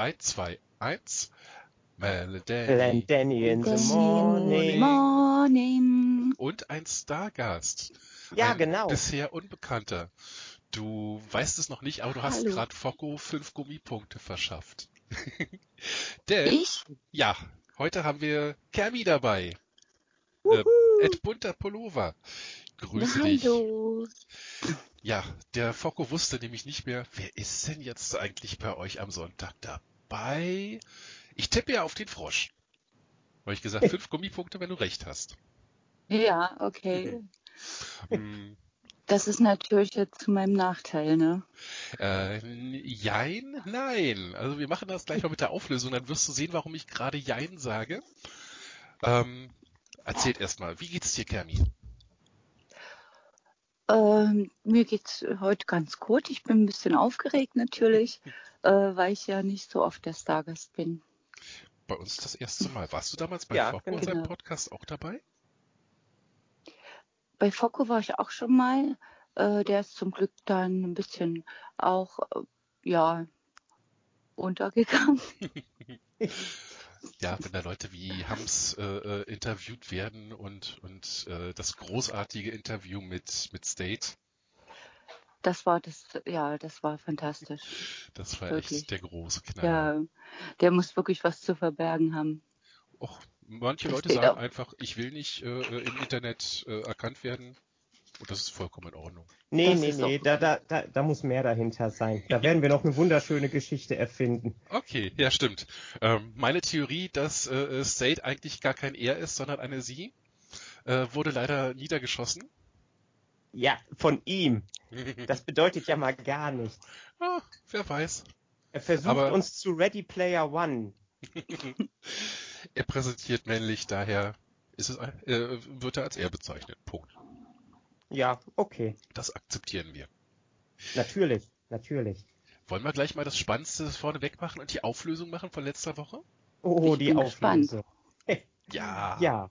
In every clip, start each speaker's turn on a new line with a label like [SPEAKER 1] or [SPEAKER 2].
[SPEAKER 1] 3, 2, 1. Melody.
[SPEAKER 2] Glenn Danny in the morning.
[SPEAKER 3] morning.
[SPEAKER 1] Und ein Stargast.
[SPEAKER 2] Ja,
[SPEAKER 1] ein
[SPEAKER 2] genau.
[SPEAKER 1] Bisher Unbekannter. Du weißt es noch nicht, aber du hast gerade Focko fünf Gummipunkte verschafft. Denn,
[SPEAKER 3] Ich?
[SPEAKER 1] ja, heute haben wir Kermi dabei. Äh. Ed Bunter Pullover. Grüße dich.
[SPEAKER 3] Hallo.
[SPEAKER 1] Ja, der Focko wusste nämlich nicht mehr, wer ist denn jetzt eigentlich bei euch am Sonntag dabei? Ich tippe ja auf den Frosch. Habe ich gesagt, fünf Gummipunkte, wenn du recht hast.
[SPEAKER 3] Ja, okay.
[SPEAKER 1] Hm,
[SPEAKER 3] Das ist natürlich jetzt zu meinem Nachteil, ne?
[SPEAKER 1] äh, jein, nein. Also wir machen das gleich mal mit der Auflösung, dann wirst du sehen, warum ich gerade Jein sage. Ähm, erzählt erstmal, wie geht's dir, Kermi?
[SPEAKER 3] Ähm, mir geht's heute ganz gut. Ich bin ein bisschen aufgeregt natürlich, äh, weil ich ja nicht so oft der Stargast bin.
[SPEAKER 1] Bei uns das erste Mal. Warst du damals bei
[SPEAKER 2] Ja,
[SPEAKER 1] Focko in seinem
[SPEAKER 3] genau.
[SPEAKER 1] Podcast auch dabei?
[SPEAKER 3] Bei Focko war ich auch schon mal. Äh, der ist zum Glück dann ein bisschen auch, äh, ja, untergegangen.
[SPEAKER 1] Ja, wenn da Leute wie Hams äh, äh, interviewt werden und, und äh, das großartige Interview mit, mit State,
[SPEAKER 3] Das war das, ja, das war fantastisch.
[SPEAKER 1] das war
[SPEAKER 3] Wirklich.
[SPEAKER 1] echt der große Knaller.
[SPEAKER 3] Ja, der muss wirklich was zu verbergen haben.
[SPEAKER 1] Och, manche
[SPEAKER 3] Das
[SPEAKER 1] Leute sagen
[SPEAKER 3] auch.
[SPEAKER 1] einfach, ich will nicht äh, äh, im Internet äh, erkannt werden. Und das ist vollkommen in Ordnung.
[SPEAKER 2] Nee,
[SPEAKER 3] Das
[SPEAKER 2] nee, nee, da, da, da, da muss mehr dahinter sein. Da werden wir noch eine wunderschöne Geschichte erfinden.
[SPEAKER 1] Okay, ja stimmt. Ähm, meine Theorie, dass äh, State eigentlich gar kein er ist, sondern eine sie, äh, wurde leider niedergeschossen.
[SPEAKER 2] Ja, von ihm. Das bedeutet ja mal gar nichts.
[SPEAKER 1] ah, wer weiß.
[SPEAKER 2] Er versucht
[SPEAKER 1] Aber-
[SPEAKER 2] uns zu Ready Player One.
[SPEAKER 1] Er präsentiert männlich, daher ist es, äh, wird er als er bezeichnet. Punkt.
[SPEAKER 2] Ja, okay.
[SPEAKER 1] Das akzeptieren wir.
[SPEAKER 2] Natürlich, natürlich.
[SPEAKER 1] Wollen wir gleich mal das Spannendste vorneweg machen und die Auflösung machen von letzter Woche?
[SPEAKER 2] Oh,
[SPEAKER 3] Ich
[SPEAKER 2] die
[SPEAKER 3] bin gespannt.
[SPEAKER 2] Auflösung.
[SPEAKER 1] Ja.
[SPEAKER 2] Ja.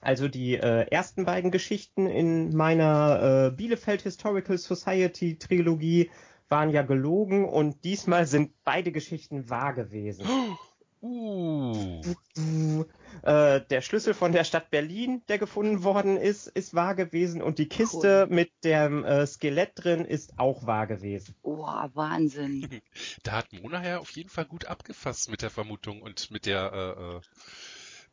[SPEAKER 2] Also die äh, ersten beiden Geschichten in meiner äh, Bielefeld Historical Society Trilogie waren ja gelogen und diesmal sind beide Geschichten wahr gewesen.
[SPEAKER 1] Uh.
[SPEAKER 2] Äh, der Schlüssel von der Stadt Berlin, der gefunden worden ist, ist wahr gewesen und die Kiste mit dem äh, Skelett drin ist auch wahr gewesen.
[SPEAKER 3] Oh, Wahnsinn.
[SPEAKER 1] Da hat Mona ja auf jeden Fall gut abgefasst mit der Vermutung und mit der, äh, äh,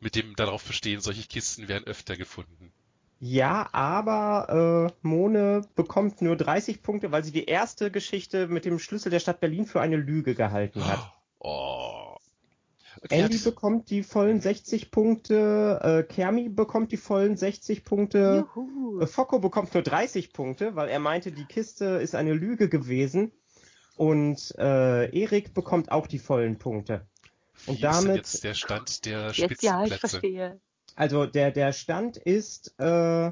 [SPEAKER 1] mit dem darauf bestehen, solche Kisten werden öfter gefunden.
[SPEAKER 2] Ja, aber äh, Mone bekommt nur 30 Punkte, weil sie die erste Geschichte mit dem Schlüssel der Stadt Berlin für eine Lüge gehalten hat.
[SPEAKER 1] Oh. Okay,
[SPEAKER 2] Andy
[SPEAKER 1] hat-
[SPEAKER 2] bekommt die vollen 60 Punkte, äh, Kermi bekommt die vollen 60 Punkte,
[SPEAKER 3] Juhu.
[SPEAKER 2] äh, Focko bekommt nur 30 Punkte, weil er meinte, die Kiste ist eine Lüge gewesen. Und äh, Erik bekommt auch die vollen Punkte.
[SPEAKER 1] Wie
[SPEAKER 2] und
[SPEAKER 1] ist denn
[SPEAKER 2] damit-
[SPEAKER 1] jetzt der Stand der
[SPEAKER 3] Jetzt ja, ich
[SPEAKER 1] Spitzenplätze?
[SPEAKER 3] verstehe.
[SPEAKER 2] Also der, der Stand ist äh,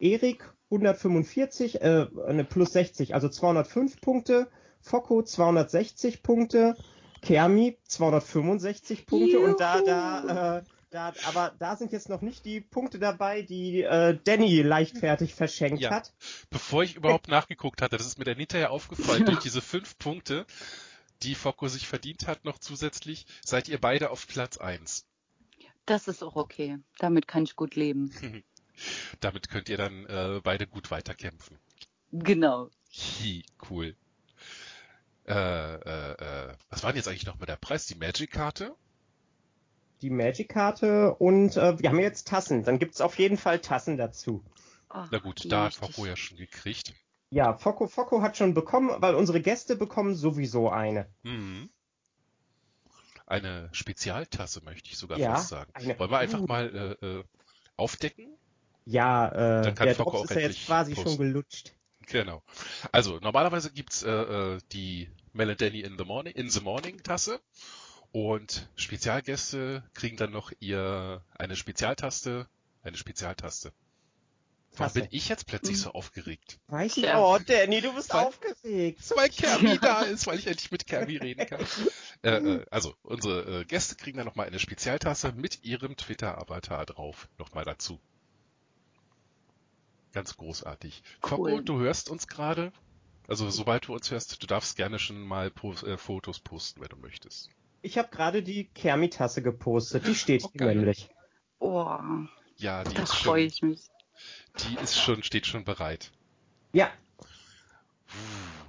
[SPEAKER 2] Erik 145, äh, ne, plus 60, also 205 Punkte, Focko 260 Punkte, Kermi 265 Punkte und da, da, äh, da, aber da sind jetzt noch nicht die Punkte dabei, die äh, Danny leichtfertig verschenkt
[SPEAKER 1] Ja.
[SPEAKER 2] hat.
[SPEAKER 1] Bevor ich überhaupt nachgeguckt hatte, das ist mir dann hinterher aufgefallen, durch diese fünf Punkte, die Focko sich verdient hat, noch zusätzlich, seid ihr beide auf Platz eins.
[SPEAKER 3] Das ist auch okay. Damit kann ich gut leben.
[SPEAKER 1] Damit könnt ihr dann äh, beide gut weiterkämpfen.
[SPEAKER 3] Genau.
[SPEAKER 1] Hi, cool. Äh, äh, äh, was war denn jetzt eigentlich noch mit der Preis? Die Magic-Karte?
[SPEAKER 2] Die Magic-Karte und äh, wir haben jetzt Tassen. Dann gibt's auf jeden Fall Tassen dazu.
[SPEAKER 3] Oh,
[SPEAKER 1] Na gut, da hat. Focko ja schon gekriegt.
[SPEAKER 2] Ja, Focko Focko hat schon bekommen, weil unsere Gäste bekommen sowieso eine.
[SPEAKER 1] Mhm. Eine Spezialtasse möchte ich sogar
[SPEAKER 2] Ja,
[SPEAKER 1] fast sagen.
[SPEAKER 2] eine-
[SPEAKER 1] Wollen wir einfach mal äh, äh, aufdecken?
[SPEAKER 2] Ja, äh,
[SPEAKER 1] Dann kann
[SPEAKER 2] der
[SPEAKER 1] Focko
[SPEAKER 2] Drops
[SPEAKER 1] auch
[SPEAKER 2] ist ja jetzt quasi
[SPEAKER 1] posten.
[SPEAKER 2] schon gelutscht.
[SPEAKER 1] Genau. Also normalerweise gibt's äh, äh, die Melody in the Morning in the Morning Tasse und Spezialgäste kriegen dann noch ihr eine Spezialtaste, eine Spezialtaste. Warum bin ich jetzt plötzlich
[SPEAKER 3] Mhm.
[SPEAKER 1] so aufgeregt?
[SPEAKER 2] Weiß ich.
[SPEAKER 3] Ja.
[SPEAKER 2] Oh, Danny, du bist
[SPEAKER 1] Weil-
[SPEAKER 2] aufgeregt.
[SPEAKER 1] Weil Kermi da ist, weil ich endlich mit Kermi reden kann. Äh, äh, also unsere äh, Gäste kriegen dann nochmal eine Spezialtasse mit ihrem Twitter-Avatar drauf. Nochmal dazu. Ganz großartig.
[SPEAKER 3] Cool.
[SPEAKER 1] Focko, du hörst uns gerade. Also sobald du uns hörst, du darfst gerne schon mal po äh, Fotos posten, wenn du möchtest.
[SPEAKER 2] Ich habe gerade die Kermi-Tasse gepostet. Die steht
[SPEAKER 1] Oh,
[SPEAKER 2] hier nämlich.
[SPEAKER 3] Oh,
[SPEAKER 1] Ja, die
[SPEAKER 3] da freue ich mich.
[SPEAKER 1] Die ist schon, steht schon bereit.
[SPEAKER 2] Ja,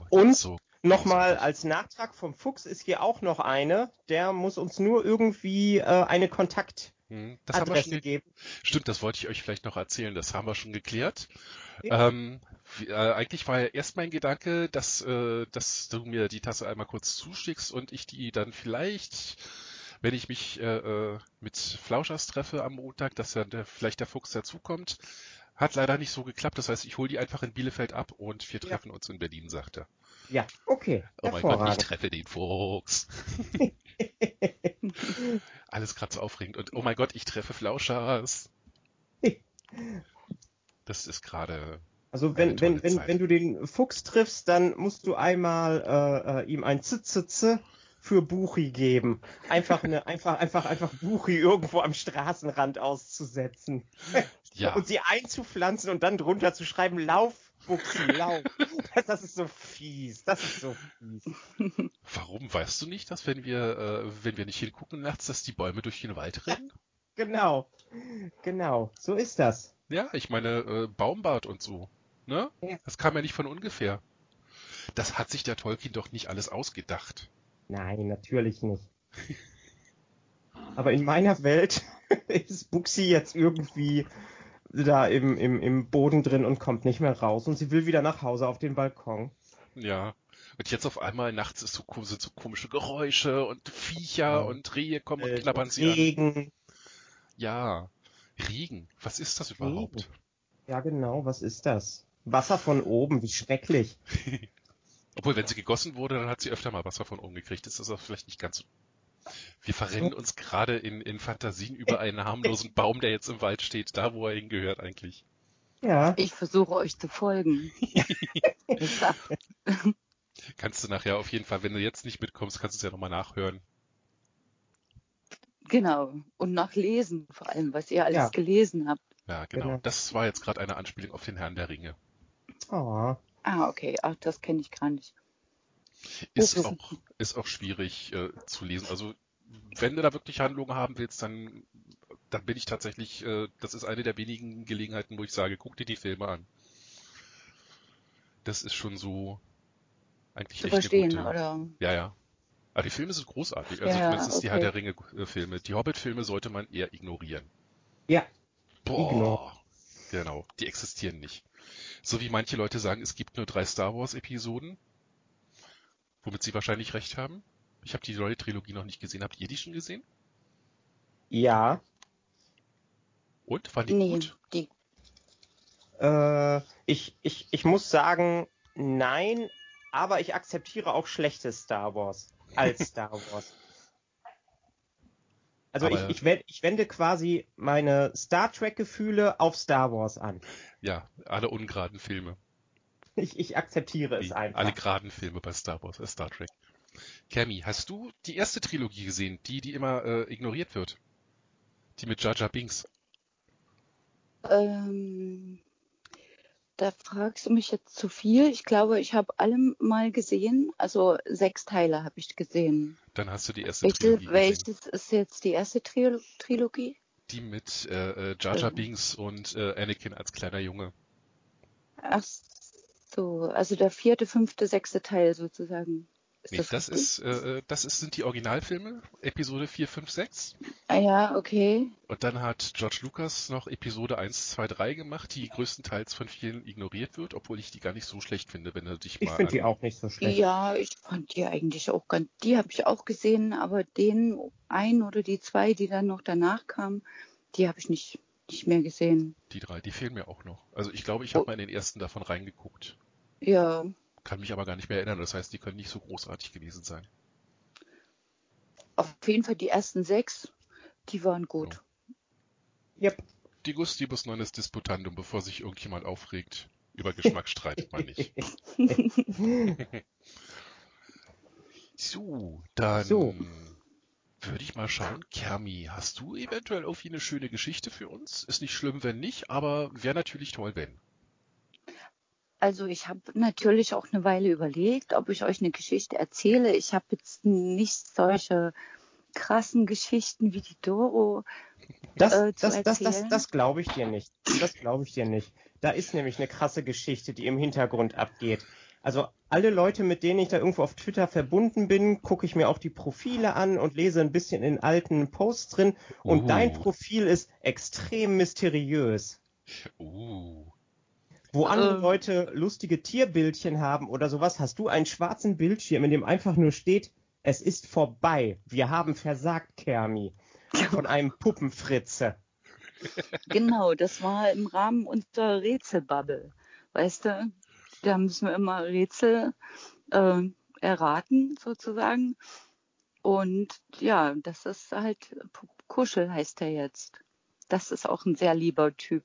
[SPEAKER 2] Und
[SPEAKER 1] so
[SPEAKER 2] nochmal als Nachtrag vom Fuchs ist hier auch noch eine. Der muss uns nur irgendwie äh, eine Kontaktadresse
[SPEAKER 1] Hm, Das haben wir schon ge-
[SPEAKER 2] geben.
[SPEAKER 1] Stimmt, das wollte ich euch vielleicht noch erzählen. Das haben wir schon geklärt.
[SPEAKER 2] Ja.
[SPEAKER 1] Ähm, äh, eigentlich war ja erst mein Gedanke, dass, äh, dass du mir die Tasse einmal kurz zuschickst und ich die dann vielleicht, wenn ich mich äh, äh, mit Flauschers treffe am Montag, dass dann der, vielleicht der Fuchs dazukommt. Hat leider nicht so geklappt. Das heißt, ich hole die einfach in Bielefeld ab und wir
[SPEAKER 2] Ja.
[SPEAKER 1] treffen uns in Berlin, sagt er.
[SPEAKER 2] Ja, okay.
[SPEAKER 1] Oh mein Gott, ich treffe den Fuchs. Alles gerade so aufregend. Und oh mein Gott, ich treffe Flauschers. Das ist gerade.
[SPEAKER 2] Also wenn, wenn, wenn,
[SPEAKER 1] Zeit.
[SPEAKER 2] wenn du den Fuchs triffst, dann musst du einmal äh, äh, ihm ein Zitzitze für Buchi geben. Einfach eine, einfach, einfach, einfach Buchi irgendwo am Straßenrand auszusetzen.
[SPEAKER 1] Ja,
[SPEAKER 2] Und sie einzupflanzen und dann drunter zu schreiben, lauf, Buchsi, lauf. Das ist so fies. Das ist so fies.
[SPEAKER 1] warum weißt du nicht, dass wenn wir, äh, wenn wir nicht hingucken nachts, dass die Bäume durch den Wald rennen?
[SPEAKER 2] Genau. Genau. So ist das.
[SPEAKER 1] Ja, ich meine, äh, Baumbart und so. Ne?
[SPEAKER 2] Ja.
[SPEAKER 1] Das kam ja nicht von ungefähr. Das hat sich der Tolkien doch nicht alles ausgedacht.
[SPEAKER 2] Nein, natürlich nicht. Aber in meiner Welt ist Buxi jetzt irgendwie da im, im, im Boden drin und kommt nicht mehr raus und sie will wieder nach Hause auf den Balkon.
[SPEAKER 1] Ja. Und jetzt auf einmal nachts ist so, sind so komische Geräusche und Viecher
[SPEAKER 2] Ja.
[SPEAKER 1] und Rehe kommen und
[SPEAKER 2] Äh,
[SPEAKER 1] knabbern sie an.
[SPEAKER 2] Regen.
[SPEAKER 1] Ja. Regen. Was ist das überhaupt?
[SPEAKER 2] Ja, genau, was ist das? Wasser von oben, wie schrecklich.
[SPEAKER 1] Obwohl, wenn sie gegossen wurde, dann hat sie öfter mal Wasser von oben gekriegt. Das ist auch vielleicht nicht ganz so. Wir verrennen uns gerade in, in Fantasien über einen harmlosen Baum, der jetzt im Wald steht, da wo er hingehört eigentlich.
[SPEAKER 2] Ja,
[SPEAKER 3] Ich versuche euch zu folgen.
[SPEAKER 1] Kannst du nachher auf jeden Fall, wenn du jetzt nicht mitkommst, kannst du es ja nochmal nachhören.
[SPEAKER 3] genau. Und nachlesen vor allem, was ihr alles
[SPEAKER 2] Ja.
[SPEAKER 3] gelesen habt.
[SPEAKER 1] Ja, genau.
[SPEAKER 2] Genau.
[SPEAKER 1] Das war jetzt gerade eine Anspielung auf den Herrn der Ringe.
[SPEAKER 2] oh,
[SPEAKER 3] Ah, okay. Ach, das kenne ich gar nicht.
[SPEAKER 1] Ist
[SPEAKER 3] Oh,
[SPEAKER 1] auch, ist auch schwierig äh, zu lesen. Also, wenn du da wirklich Handlungen haben willst, dann, dann bin ich tatsächlich, äh, das ist eine der wenigen Gelegenheiten, wo ich sage, guck dir die Filme an. Das ist schon so eigentlich
[SPEAKER 3] Zu
[SPEAKER 1] echt
[SPEAKER 3] verstehen,
[SPEAKER 1] gute.
[SPEAKER 3] oder?
[SPEAKER 1] Ja, ja. Aber die Filme sind großartig. Also
[SPEAKER 3] Ja,
[SPEAKER 1] zumindest die
[SPEAKER 3] okay.
[SPEAKER 1] Herr der Ringe-Filme. Die Hobbit-Filme sollte man eher ignorieren.
[SPEAKER 2] ja,
[SPEAKER 1] Boah.
[SPEAKER 2] Ignor.
[SPEAKER 1] Genau, die existieren nicht. So wie manche Leute sagen, es gibt nur drei Star Wars-Episoden. Womit sie wahrscheinlich recht haben. Ich habe die neue Trilogie noch nicht gesehen. Habt ihr die schon gesehen?
[SPEAKER 2] ja.
[SPEAKER 1] Und? Waren die
[SPEAKER 3] Nee,
[SPEAKER 1] gut?
[SPEAKER 3] die.
[SPEAKER 2] Äh, ich, ich, ich muss sagen, nein, aber ich akzeptiere auch schlechtes Star Wars als Star Wars. Also
[SPEAKER 1] Aber-
[SPEAKER 2] ich, ich, ich wende quasi meine Star Trek-Gefühle auf Star Wars an.
[SPEAKER 1] Ja, alle ungeraden Filme.
[SPEAKER 2] Ich, ich akzeptiere es
[SPEAKER 1] Nee,
[SPEAKER 2] einfach.
[SPEAKER 1] alle geraden Filme bei Star Wars, äh, Star Trek. Cammy, hast du die erste Trilogie gesehen, die, die immer äh, ignoriert wird? Die mit Jar Jar Binks.
[SPEAKER 3] Ähm, da fragst du mich jetzt zu viel. Ich glaube, ich habe alle mal gesehen. Also sechs Teile habe ich gesehen.
[SPEAKER 1] Dann hast du die erste
[SPEAKER 3] Welche,
[SPEAKER 1] Trilogie gesehen.
[SPEAKER 3] welches ist jetzt die erste Tril Trilogie?
[SPEAKER 1] Die mit äh, äh, Jar Jar
[SPEAKER 3] Ähm.
[SPEAKER 1] Binks und äh, Anakin als kleiner Junge.
[SPEAKER 3] Ach so, also der vierte, fünfte, sechste Teil sozusagen. Ist
[SPEAKER 1] Nee,
[SPEAKER 3] das,
[SPEAKER 1] das ist, äh, das ist, sind die Originalfilme, Episode 4, 5, 6.
[SPEAKER 3] Ah ja, okay.
[SPEAKER 1] Und dann hat George Lucas noch Episode 1, 2, 3 gemacht, die größtenteils von vielen ignoriert wird, obwohl ich die gar nicht so schlecht finde, wenn du dich
[SPEAKER 2] Ich
[SPEAKER 1] mal
[SPEAKER 2] finde die auch nicht so schlecht.
[SPEAKER 3] Ja, ich fand die eigentlich auch ganz, die habe ich auch gesehen, aber den ein oder die zwei, die dann noch danach kamen, die habe ich nicht, nicht mehr gesehen.
[SPEAKER 1] die drei, die fehlen mir auch noch. Also ich glaube, ich
[SPEAKER 3] Oh.
[SPEAKER 1] habe mal in den ersten davon reingeguckt.
[SPEAKER 3] Ja,
[SPEAKER 1] Kann mich aber gar nicht mehr erinnern. Das heißt, die können nicht so großartig gewesen sein.
[SPEAKER 3] auf jeden Fall die ersten sechs, die waren gut.
[SPEAKER 2] Yep.
[SPEAKER 1] Die Gustibus Nonnes Disputandum, bevor sich irgendjemand aufregt. Über Geschmack streitet man nicht. So, dann
[SPEAKER 2] So.
[SPEAKER 1] würde ich mal schauen. Kermi, hast du eventuell irgendwie eine schöne Geschichte für uns? Ist nicht schlimm, wenn nicht, aber wäre natürlich toll, wenn.
[SPEAKER 3] Also ich habe natürlich auch eine Weile überlegt, ob ich euch eine Geschichte erzähle. Ich habe jetzt nicht solche krassen Geschichten wie die Doro.
[SPEAKER 2] Das,
[SPEAKER 3] äh, zu
[SPEAKER 2] das, das, das,
[SPEAKER 3] erzählen.
[SPEAKER 2] das glaube ich dir nicht. Das glaube ich dir nicht. Da ist nämlich eine krasse Geschichte, die im Hintergrund abgeht. Also alle Leute, mit denen ich da irgendwo auf Twitter verbunden bin, gucke ich mir auch die Profile an und lese ein bisschen in alten Posts drin. Und
[SPEAKER 1] Uh.
[SPEAKER 2] dein Profil ist extrem mysteriös.
[SPEAKER 1] Uh.
[SPEAKER 2] Wo andere
[SPEAKER 3] Ähm.
[SPEAKER 2] Leute lustige Tierbildchen haben oder sowas, hast du einen schwarzen Bildschirm, in dem einfach nur steht, es ist vorbei. Wir haben versagt, Kermi. Von einem Puppenfritze.
[SPEAKER 3] Genau, das war im Rahmen unserer Rätselbubble. Weißt du, da müssen wir immer Rätsel äh, erraten, sozusagen. Und ja, das ist halt, Kuschel heißt er jetzt. Das ist auch ein sehr lieber Typ.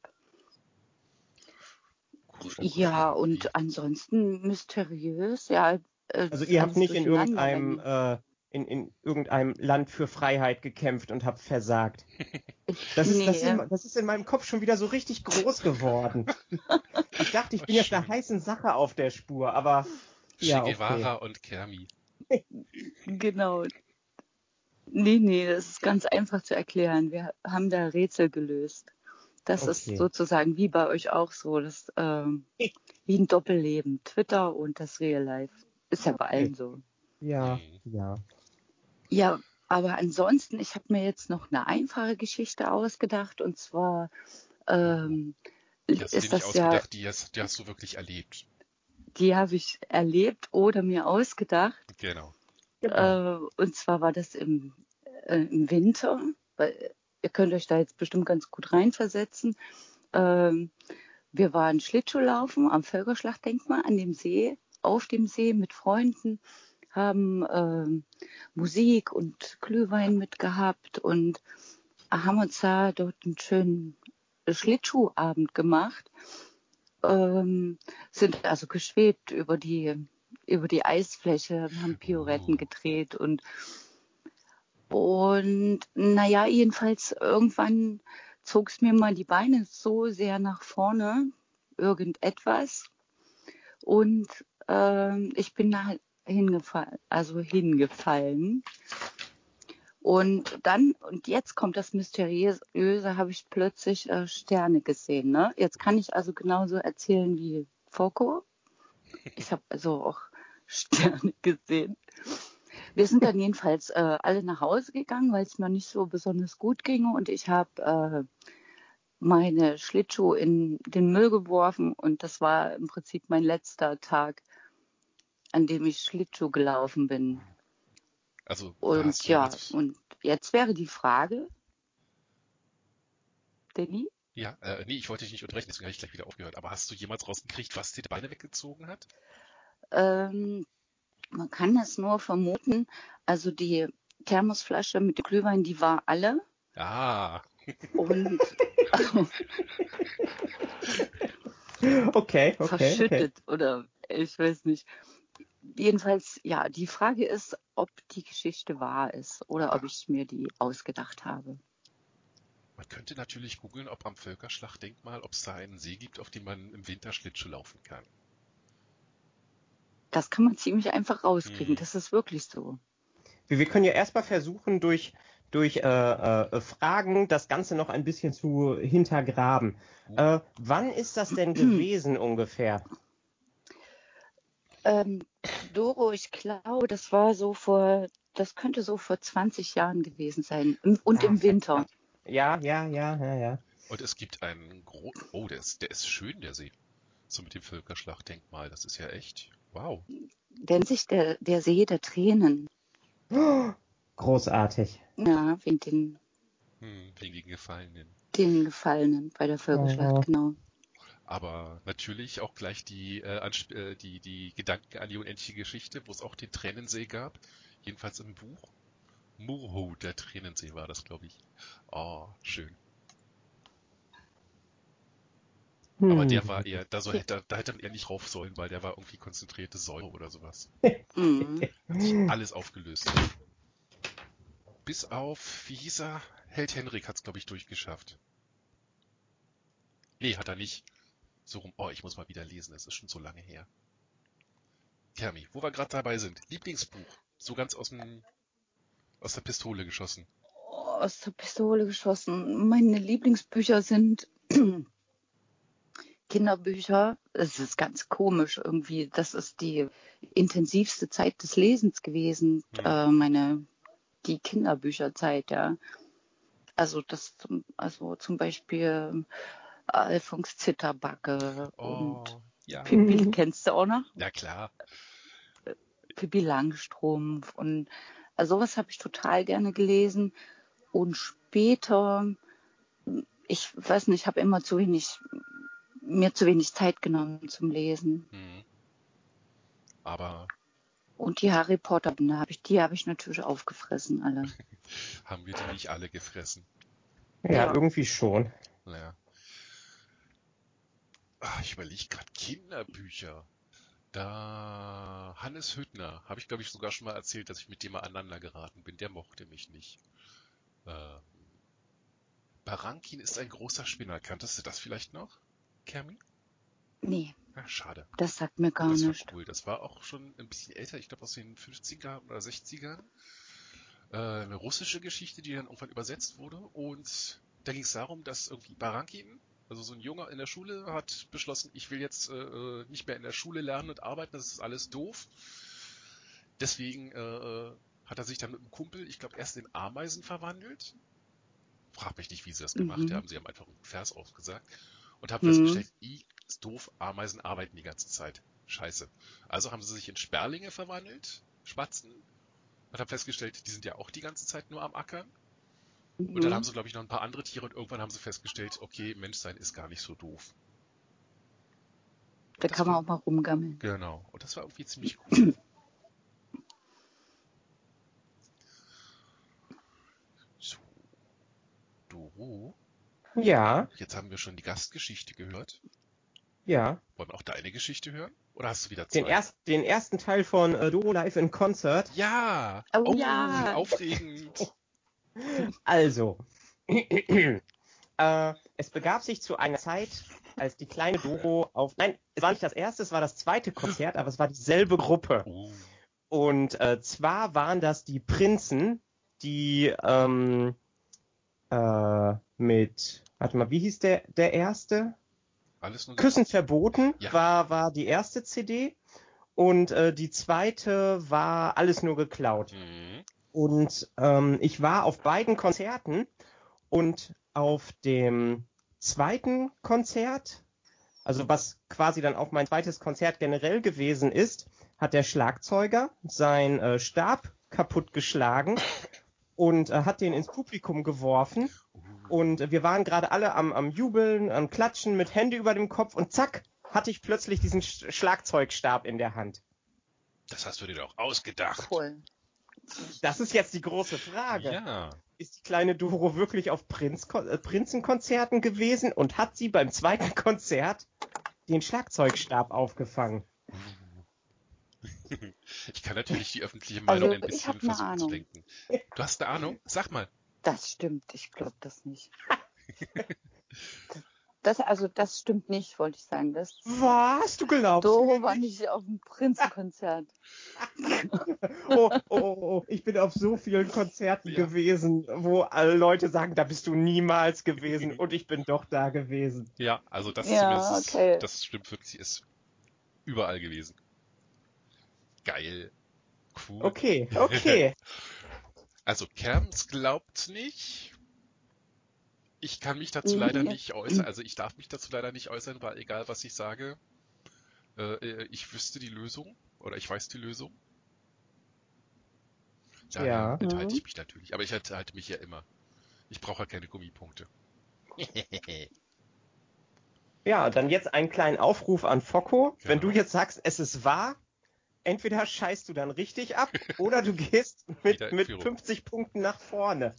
[SPEAKER 3] Ja, und ansonsten mysteriös, ja. äh,
[SPEAKER 2] Also ihr habt nicht in irgendeinem, äh, in, in irgendeinem Land für Freiheit gekämpft und habt versagt. Das ist,
[SPEAKER 3] nee,
[SPEAKER 2] das, ist in, das ist in meinem Kopf schon wieder so richtig groß geworden. Ich dachte, ich bin jetzt einer heißen Sache auf der Spur, aber
[SPEAKER 1] Che
[SPEAKER 2] ja,
[SPEAKER 1] Guevara
[SPEAKER 2] okay.
[SPEAKER 1] und Kermi.
[SPEAKER 3] Genau. Nee, nee, das ist ganz einfach zu erklären. Wir haben da Rätsel gelöst. Das ist
[SPEAKER 2] Okay.
[SPEAKER 3] sozusagen wie bei euch auch so, das ähm, wie ein Doppelleben. Twitter und das Real Life. Ist ja bei allen so.
[SPEAKER 2] Ja,
[SPEAKER 1] Mhm.
[SPEAKER 2] ja.
[SPEAKER 3] Ja, aber ansonsten, ich habe mir jetzt noch eine einfache Geschichte ausgedacht und zwar ähm,
[SPEAKER 1] Die hast du
[SPEAKER 3] ist
[SPEAKER 1] nicht
[SPEAKER 3] das ja,
[SPEAKER 1] ausgedacht, die hast, die hast du wirklich erlebt.
[SPEAKER 3] die habe ich erlebt oder mir ausgedacht.
[SPEAKER 1] Genau.
[SPEAKER 2] Genau.
[SPEAKER 3] Äh, und zwar war das im, äh, im Winter, weil ihr könnt euch da jetzt bestimmt ganz gut reinversetzen. Ähm, wir waren Schlittschuhlaufen am Völkerschlachtdenkmal an dem See, auf dem See mit Freunden, haben ähm, Musik und Glühwein mitgehabt und haben uns da dort einen schönen Schlittschuhabend gemacht. Ähm, sind also geschwebt über die über die Eisfläche, haben Pioretten gedreht und und naja, jedenfalls irgendwann zog es mir mal die Beine so sehr nach vorne, irgendetwas. Und ähm, ich bin da hingefallen, also hingefallen. Und dann, und jetzt kommt das Mysteriöse, habe ich plötzlich äh, Sterne gesehen. Ne? Jetzt kann ich also genauso erzählen wie Foko. Ich habe also auch Sterne gesehen. Wir sind dann jedenfalls äh, alle nach Hause gegangen, weil es mir nicht so besonders gut ging. Und ich habe äh, meine Schlittschuhe in den Müll geworfen. Und das war im Prinzip mein letzter Tag, an dem ich Schlittschuh gelaufen bin.
[SPEAKER 1] Also
[SPEAKER 3] Und ja, und jetzt wäre die Frage, Danny?
[SPEAKER 1] ja, äh, nee, ich wollte dich nicht unterbrechen, deswegen habe ich gleich wieder aufgehört. Aber hast du jemals rausgekriegt, was dir die Beine weggezogen hat?
[SPEAKER 3] Ähm, man kann das nur vermuten. Also die Thermosflasche mit dem Glühwein, die war alle.
[SPEAKER 1] Ah,
[SPEAKER 3] Und
[SPEAKER 2] Okay, okay, okay.
[SPEAKER 3] verschüttet oder ich weiß nicht. Jedenfalls, ja, die Frage ist, ob die Geschichte wahr ist oder ob ich mir die ausgedacht habe.
[SPEAKER 1] man könnte natürlich googeln, ob am Völkerschlachtdenkmal, ob es da einen See gibt, auf dem man im Winter Schlittschuh laufen kann.
[SPEAKER 3] Das kann man ziemlich einfach rauskriegen.
[SPEAKER 1] Mhm.
[SPEAKER 3] Das ist wirklich so.
[SPEAKER 2] Wir, wir können ja erstmal versuchen, durch, durch äh, äh, Fragen das Ganze noch ein bisschen zu hintergraben. Äh, wann ist das denn gewesen ungefähr?
[SPEAKER 3] Ähm, Doro, ich glaube, das war so vor, das könnte so vor 20 Jahren gewesen sein. Und
[SPEAKER 2] Ah,
[SPEAKER 3] im Winter.
[SPEAKER 2] Ja, ja, ja, ja, ja.
[SPEAKER 1] Und es gibt einen großen, oh, der ist, der ist schön, der See. So mit dem Völkerschlachtdenkmal, das ist ja echt, wow.
[SPEAKER 3] Nennt sich der, der See der Tränen.
[SPEAKER 2] Großartig.
[SPEAKER 3] Ja, wegen den,
[SPEAKER 1] Hm, wegen den Gefallenen.
[SPEAKER 3] den Gefallenen bei der Völkerschlacht,
[SPEAKER 2] Oh.
[SPEAKER 3] genau.
[SPEAKER 1] Aber natürlich auch gleich die, äh, äh, die, die Gedanken an die unendliche Geschichte, wo es auch den Tränensee gab. Jedenfalls im Buch. Murho, der Tränensee war das, glaube ich. Oh, schön. Aber
[SPEAKER 2] Hm.
[SPEAKER 1] der war eher, da, so hätte, da hätte man eher nicht rauf sollen, weil der war irgendwie konzentrierte Säure oder sowas.
[SPEAKER 3] Mhm.
[SPEAKER 1] Hat sich alles aufgelöst. Bis auf, wie hieß er? Held Henrik hat's, glaube ich, durchgeschafft. Nee, hat er nicht. So rum. Oh, ich muss mal wieder lesen. Es ist schon so lange her. Kermi, wo wir gerade dabei sind. Lieblingsbuch. So ganz aus dem, aus der Pistole geschossen.
[SPEAKER 3] aus der Pistole geschossen. Meine Lieblingsbücher sind Kinderbücher. Es ist ganz komisch irgendwie. Das ist die intensivste Zeit des Lesens gewesen.
[SPEAKER 1] Hm.
[SPEAKER 3] Äh, meine, die Kinderbücherzeit, ja. Also das, zum, also zum Beispiel Alfons Zitterbacke und
[SPEAKER 1] Oh, ja.
[SPEAKER 3] Pippi, kennst du auch noch?
[SPEAKER 1] Ja, klar.
[SPEAKER 3] Pippi Langstrumpf und also sowas habe ich total gerne gelesen. Und später, ich weiß nicht, ich habe immer zu wenig, mir zu wenig Zeit genommen zum Lesen.
[SPEAKER 1] Hm. Aber
[SPEAKER 3] Und die Harry Potter, da habe ich, die habe ich natürlich aufgefressen, alle.
[SPEAKER 1] haben wir die nicht alle gefressen?
[SPEAKER 2] Ja,
[SPEAKER 3] Ja.
[SPEAKER 2] irgendwie schon.
[SPEAKER 1] Naja. Ah, ich überlege gerade Kinderbücher. Da Hannes Hüttner, habe ich glaube ich sogar schon mal erzählt, dass ich mit dem mal aneinander geraten bin. Der mochte mich nicht. Ähm, Barankin ist ein großer Spinner. Kanntest du das vielleicht noch, Kermi?
[SPEAKER 3] Nee,
[SPEAKER 1] Ja, schade.
[SPEAKER 3] das sagt mir gar
[SPEAKER 1] das
[SPEAKER 3] nicht.
[SPEAKER 1] war cool. Das war auch schon ein bisschen älter, ich glaube aus den 50er oder 60ern. Äh, eine russische Geschichte, die dann irgendwann übersetzt wurde. Und da ging es darum, dass irgendwie Barankin, also so ein Junge in der Schule, hat beschlossen, ich will jetzt äh, äh, nicht mehr in der Schule lernen und arbeiten, das ist alles doof. Deswegen äh, äh, hat er sich dann mit einem Kumpel, ich glaube, erst in Ameisen verwandelt. Frag mich nicht, wie sie das gemacht
[SPEAKER 3] Mhm.
[SPEAKER 1] haben. Sie haben einfach einen Vers aufgesagt und haben
[SPEAKER 3] Mhm.
[SPEAKER 1] festgestellt, i ist doof, Ameisen arbeiten die ganze Zeit. Scheiße. Also haben sie sich in Sperlinge verwandelt, Spatzen, und haben festgestellt, die sind ja auch die ganze Zeit nur am Ackern. Und dann
[SPEAKER 3] Mhm.
[SPEAKER 1] haben sie, glaube ich, noch ein paar andere Tiere und irgendwann haben sie festgestellt, okay, Menschsein ist gar nicht so doof.
[SPEAKER 3] Da kann man
[SPEAKER 1] war-
[SPEAKER 3] auch mal rumgammeln.
[SPEAKER 1] Genau. Und das war irgendwie ziemlich cool. So. Doro,
[SPEAKER 2] Ja,
[SPEAKER 1] jetzt haben wir schon die Gastgeschichte gehört.
[SPEAKER 2] ja.
[SPEAKER 1] Wollen wir auch deine Geschichte hören? Oder hast du wieder zwei?
[SPEAKER 2] Den, erst, den ersten Teil von äh, Doro Live in Concert.
[SPEAKER 1] Ja!
[SPEAKER 3] Oh, ja.
[SPEAKER 1] Aufregend!
[SPEAKER 2] Also, äh, es begab sich zu einer Zeit, als die kleine Doro auf, nein, es war nicht das erste, es war das zweite Konzert, aber es war dieselbe Gruppe.
[SPEAKER 1] Oh.
[SPEAKER 2] Und äh, zwar waren das die Prinzen, die ähm, äh, mit, warte mal, wie hieß der, der erste?
[SPEAKER 1] Alles nur
[SPEAKER 2] Küssen verboten
[SPEAKER 1] Ja.
[SPEAKER 2] war, war die erste CD. Und äh, die zweite war alles nur geklaut.
[SPEAKER 1] Mhm.
[SPEAKER 2] Und ähm, ich war auf beiden Konzerten und auf dem zweiten Konzert, also was quasi dann auch mein zweites Konzert generell gewesen ist, hat der Schlagzeuger seinen äh, Stab kaputtgeschlagen und äh, hat den ins Publikum geworfen. Und wir waren gerade alle am, am Jubeln, am Klatschen mit Hände über dem Kopf und zack, hatte ich plötzlich diesen Sch Schlagzeugstab in der Hand.
[SPEAKER 1] Das hast du dir doch ausgedacht.
[SPEAKER 3] Cool.
[SPEAKER 2] Das ist jetzt die große Frage.
[SPEAKER 1] Ja.
[SPEAKER 2] ist die kleine Doro wirklich auf Prinz äh, Prinzenkonzerten gewesen und hat sie beim zweiten Konzert den Schlagzeugstab aufgefangen.
[SPEAKER 1] Ich kann natürlich die öffentliche Meinung
[SPEAKER 3] Also,
[SPEAKER 1] ein bisschen versuchen zu lenken. Du hast eine Ahnung? Sag mal.
[SPEAKER 3] Das stimmt, ich glaube das nicht. Das, also das stimmt nicht, wollte ich sagen. Das
[SPEAKER 2] Was? Du glaubst?
[SPEAKER 3] Doro
[SPEAKER 2] mir
[SPEAKER 3] war
[SPEAKER 2] nicht?
[SPEAKER 3] auf dem Prinzenkonzert.
[SPEAKER 2] Oh, oh, oh, oh, ich bin auf so vielen Konzerten
[SPEAKER 1] Ja.
[SPEAKER 2] gewesen, wo alle Leute sagen, da bist du niemals gewesen und ich bin doch da gewesen.
[SPEAKER 1] Ja, also das
[SPEAKER 3] Ja,
[SPEAKER 1] zumindest,
[SPEAKER 3] okay.
[SPEAKER 1] das stimmt wirklich, ist überall gewesen. Geil. Cool.
[SPEAKER 2] Okay, okay.
[SPEAKER 1] Also Kerms glaubt nicht. Ich kann mich dazu
[SPEAKER 3] Mhm.
[SPEAKER 1] leider nicht äußern. Also ich darf mich dazu leider nicht äußern, weil egal was ich sage, äh, äh, ich wüsste die Lösung oder ich weiß die Lösung. Daher
[SPEAKER 2] Ja.
[SPEAKER 1] enthalte
[SPEAKER 3] Mhm.
[SPEAKER 1] ich mich natürlich. Aber ich enthalte mich ja immer. Ich brauche ja keine Gummipunkte.
[SPEAKER 2] Ja, dann jetzt einen kleinen Aufruf an Focko. Wenn
[SPEAKER 1] Genau.
[SPEAKER 2] du jetzt sagst, es ist wahr, entweder scheißt du dann richtig ab oder du gehst mit, mit
[SPEAKER 1] Führung.
[SPEAKER 2] 50 Punkten nach vorne.